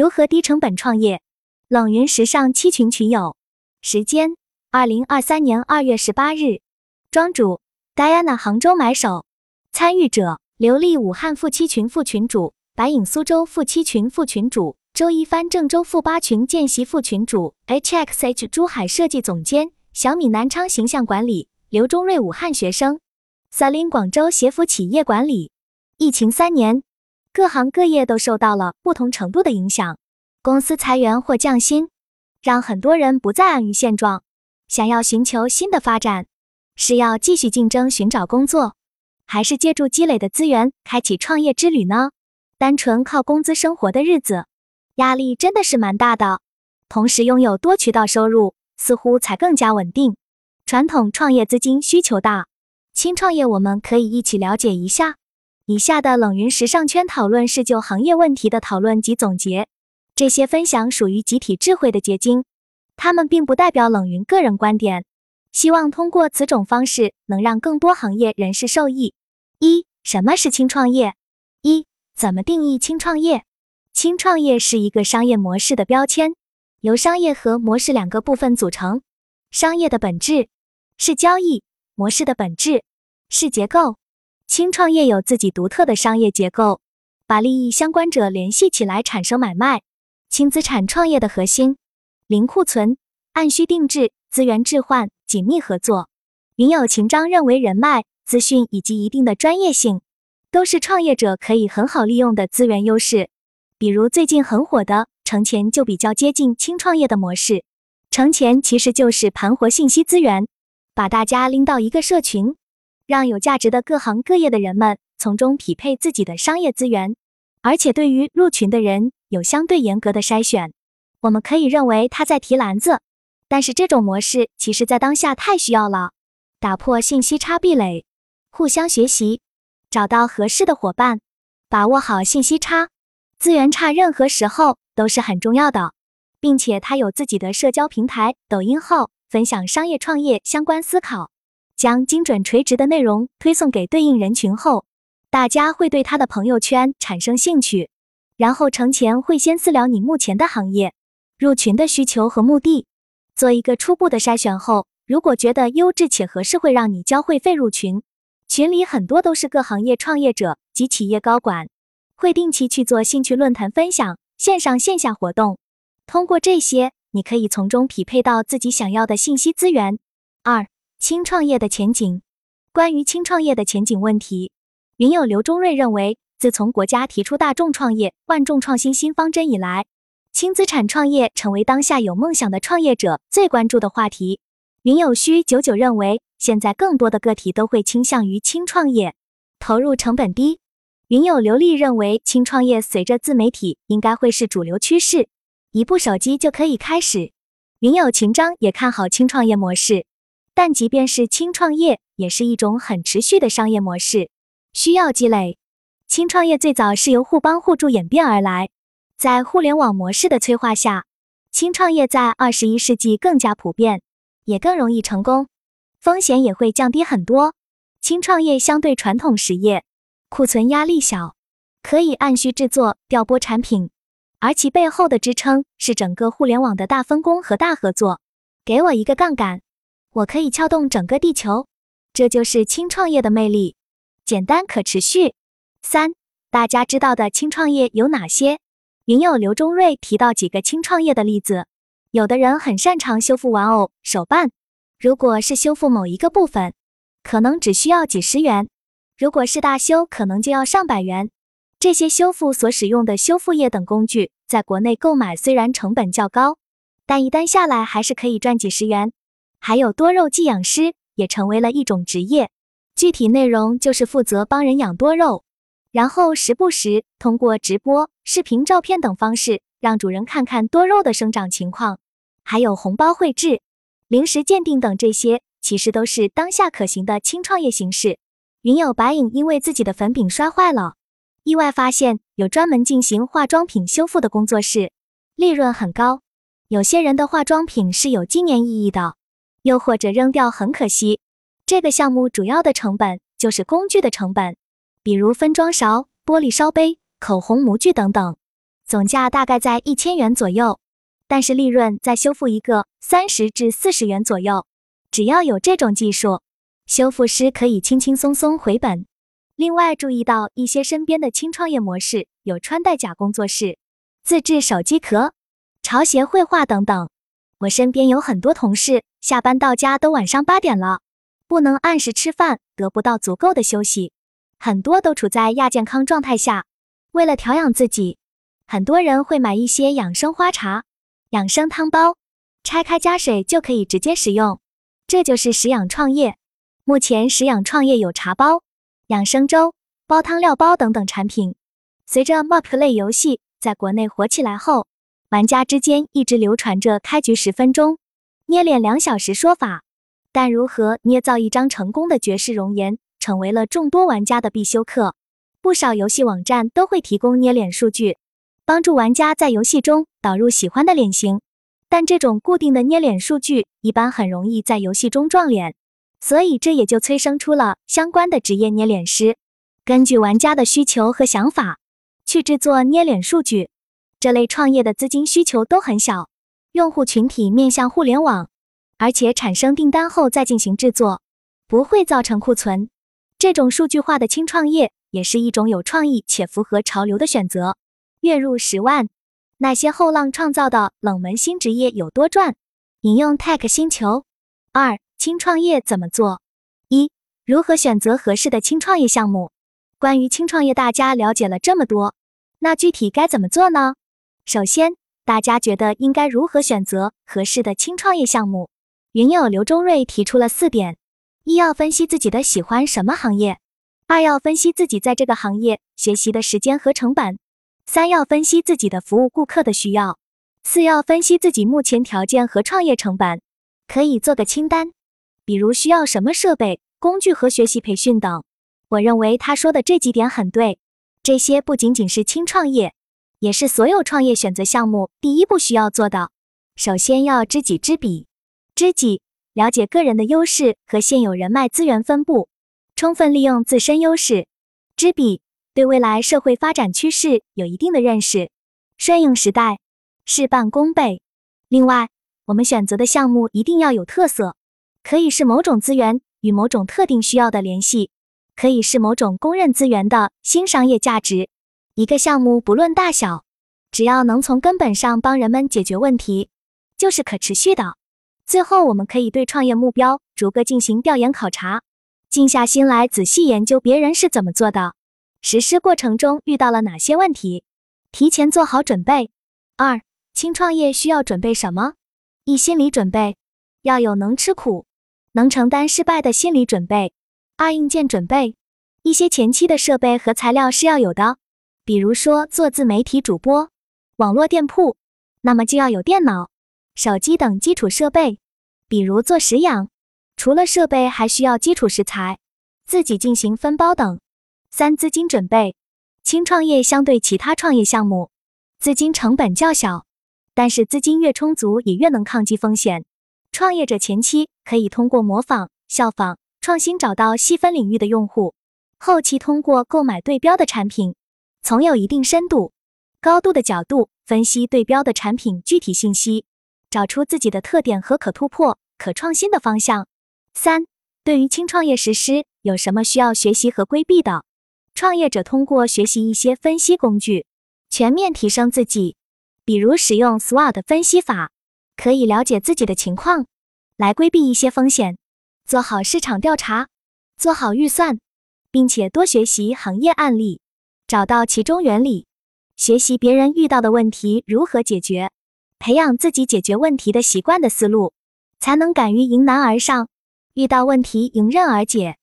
如何低成本创业？冷云时尚七群群友，时间：二零二三年二月十八日，庄主：Diana 杭州买手，参与者：刘丽武汉副七群副群主，白影苏州副七群副群主，周一帆郑州副八群见习副群主，HXH 珠海设计总监，小米南昌形象管理，刘忠瑞武汉学生，Salin 广州协福企业管理。疫情三年。各行各业都受到了不同程度的影响，公司裁员或降薪，让很多人不再安于现状。想要寻求新的发展，是要继续竞争寻找工作，还是借助积累的资源开启创业之旅呢？单纯靠工资生活的日子，压力真的是蛮大的。同时拥有多渠道收入，似乎才更加稳定。传统创业资金需求大，轻创业我们可以一起了解一下。以下的冷云时尚圈讨论是就行业问题的讨论及总结，这些分享属于集体智慧的结晶，他们并不代表冷云个人观点。希望通过此种方式能让更多行业人士受益。一、什么是轻创业？一、怎么定义轻创业？轻创业是一个商业模式的标签，由商业和模式两个部分组成。商业的本质是交易，模式的本质是结构。轻创业有自己独特的商业结构，把利益相关者联系起来产生买卖。轻资产创业的核心：零库存、按需定制、资源置换、紧密合作。云友秦章认为，人脉、资讯以及一定的专业性，都是创业者可以很好利用的资源优势。比如最近很火的成钱，就比较接近轻创业的模式。成钱其实就是盘活信息资源，把大家拎到一个社群。让有价值的各行各业的人们从中匹配自己的商业资源，而且对于入群的人有相对严格的筛选。我们可以认为他在提篮子，但是这种模式其实在当下太需要了。打破信息差壁垒，互相学习，找到合适的伙伴，把握好信息差、资源差，任何时候都是很重要的。并且他有自己的社交平台抖音号，分享商业创业相关思考。将精准垂直的内容推送给对应人群后，大家会对他的朋友圈产生兴趣，然后成前会先私聊你目前的行业、入群的需求和目的，做一个初步的筛选后，如果觉得优质且合适，会让你交会费入群。群里很多都是各行业创业者及企业高管，会定期去做兴趣论坛分享、线上线下活动。通过这些，你可以从中匹配到自己想要的信息资源。二。轻创业的前景，关于轻创业的前景问题，云友刘忠瑞认为，自从国家提出大众创业、万众创新新方针以来，轻资产创业成为当下有梦想的创业者最关注的话题。云友虚九九认为，现在更多的个体都会倾向于轻创业，投入成本低。云友刘丽认为，轻创业随着自媒体应该会是主流趋势，一部手机就可以开始。云友秦章也看好轻创业模式。但即便是轻创业，也是一种很持续的商业模式，需要积累。轻创业最早是由互帮互助演变而来，在互联网模式的催化下，轻创业在二十一世纪更加普遍，也更容易成功，风险也会降低很多。轻创业相对传统实业，库存压力小，可以按需制作、调拨产品，而其背后的支撑是整个互联网的大分工和大合作。给我一个杠杆。我可以撬动整个地球，这就是轻创业的魅力，简单可持续。三，大家知道的轻创业有哪些？云友刘忠瑞提到几个轻创业的例子。有的人很擅长修复玩偶手办，如果是修复某一个部分，可能只需要几十元；如果是大修，可能就要上百元。这些修复所使用的修复液等工具，在国内购买虽然成本较高，但一单下来还是可以赚几十元。还有多肉寄养师也成为了一种职业，具体内容就是负责帮人养多肉，然后时不时通过直播、视频、照片等方式让主人看看多肉的生长情况。还有红包绘制、零食鉴定等这些，其实都是当下可行的轻创业形式。云友白影因为自己的粉饼摔坏了，意外发现有专门进行化妆品修复的工作室，利润很高。有些人的化妆品是有纪念意义的。又或者扔掉很可惜。这个项目主要的成本就是工具的成本，比如分装勺、玻璃烧杯、口红模具等等。总价大概在一千元左右，但是利润在修复一个三十至四十元左右。只要有这种技术，修复师可以轻轻松松回本。另外，注意到一些身边的轻创业模式，有穿戴甲工作室、自制手机壳、潮鞋绘画等等。我身边有很多同事，下班到家都晚上八点了，不能按时吃饭，得不到足够的休息。很多都处在亚健康状态下，为了调养自己，很多人会买一些养生花茶、养生汤包，拆开加水就可以直接食用。这就是食养创业。目前食养创业有茶包、养生粥、煲汤料包等等产品。随着 MOP 类游戏在国内火起来后，玩家之间一直流传着开局十分钟、捏脸两小时说法，但如何捏造一张成功的绝世容颜？成为了众多玩家的必修课，不少游戏网站都会提供捏脸数据，帮助玩家在游戏中导入喜欢的脸型。但这种固定的捏脸数据一般很容易在游戏中撞脸，所以这也就催生出了相关的职业捏脸师，根据玩家的需求和想法去制作捏脸数据。这类创业的资金需求都很小，用户群体面向互联网，而且产生订单后再进行制作，不会造成库存。这种数据化的轻创业也是一种有创意且符合潮流的选择。月入十万，那些后浪创造的冷门新职业有多赚？引用 Tech 星球。二、轻创业怎么做？一、如何选择合适的轻创业项目？关于轻创业，大家了解了这么多，那具体该怎么做呢？首先，大家觉得应该如何选择合适的轻创业项目？云友刘忠瑞提出了四点。一要分析自己的喜欢什么行业，二要分析自己在这个行业学习的时间和成本，三要分析自己的服务顾客的需要，四要分析自己目前条件和创业成本，可以做个清单，比如需要什么设备、工具和学习培训等。我认为他说的这几点很对，这些不仅仅是轻创业，也是所有创业选择项目第一步需要做的。首先要知己知彼，知己。了解个人的优势和现有人脉资源分布，充分利用自身优势。知彼，对未来社会发展趋势有一定的认识，顺应时代，事半功倍。另外，我们选择的项目一定要有特色，可以是某种资源与某种特定需要的联系，可以是某种公认资源的新商业价值。一个项目不论大小，只要能从根本上帮人们解决问题，就是可持续的。最后，我们可以对创业目标逐个进行调研考察，静下心来仔细研究别人是怎么做的，实施过程中遇到了哪些问题，提前做好准备。二，轻创业需要准备什么？一、心理准备，要有能吃苦、能承担失败的心理准备。二、硬件准备，一些前期的设备和材料是要有的，比如说做自媒体主播、网络店铺，那么就要有电脑。手机等基础设备，比如做食养，除了设备还需要基础食材，自己进行分包等。三、资金准备，轻创业相对其他创业项目，资金成本较小，但是资金越充足也越能抗击风险。创业者前期可以通过模仿、效仿、创新找到细分领域的用户，后期通过购买对标的产品，从有一定深度、高度的角度分析对标的产品具体信息。找出自己的特点和可突破、可创新的方向。三、对于轻创业实施有什么需要学习和规避的？创业者通过学习一些分析工具，全面提升自己。比如使用 SWOT 分析法，可以了解自己的情况，来规避一些风险。做好市场调查，做好预算，并且多学习行业案例，找到其中原理，学习别人遇到的问题如何解决。培养自己解决问题的习惯的思路，才能敢于迎难而上，遇到问题迎刃而解。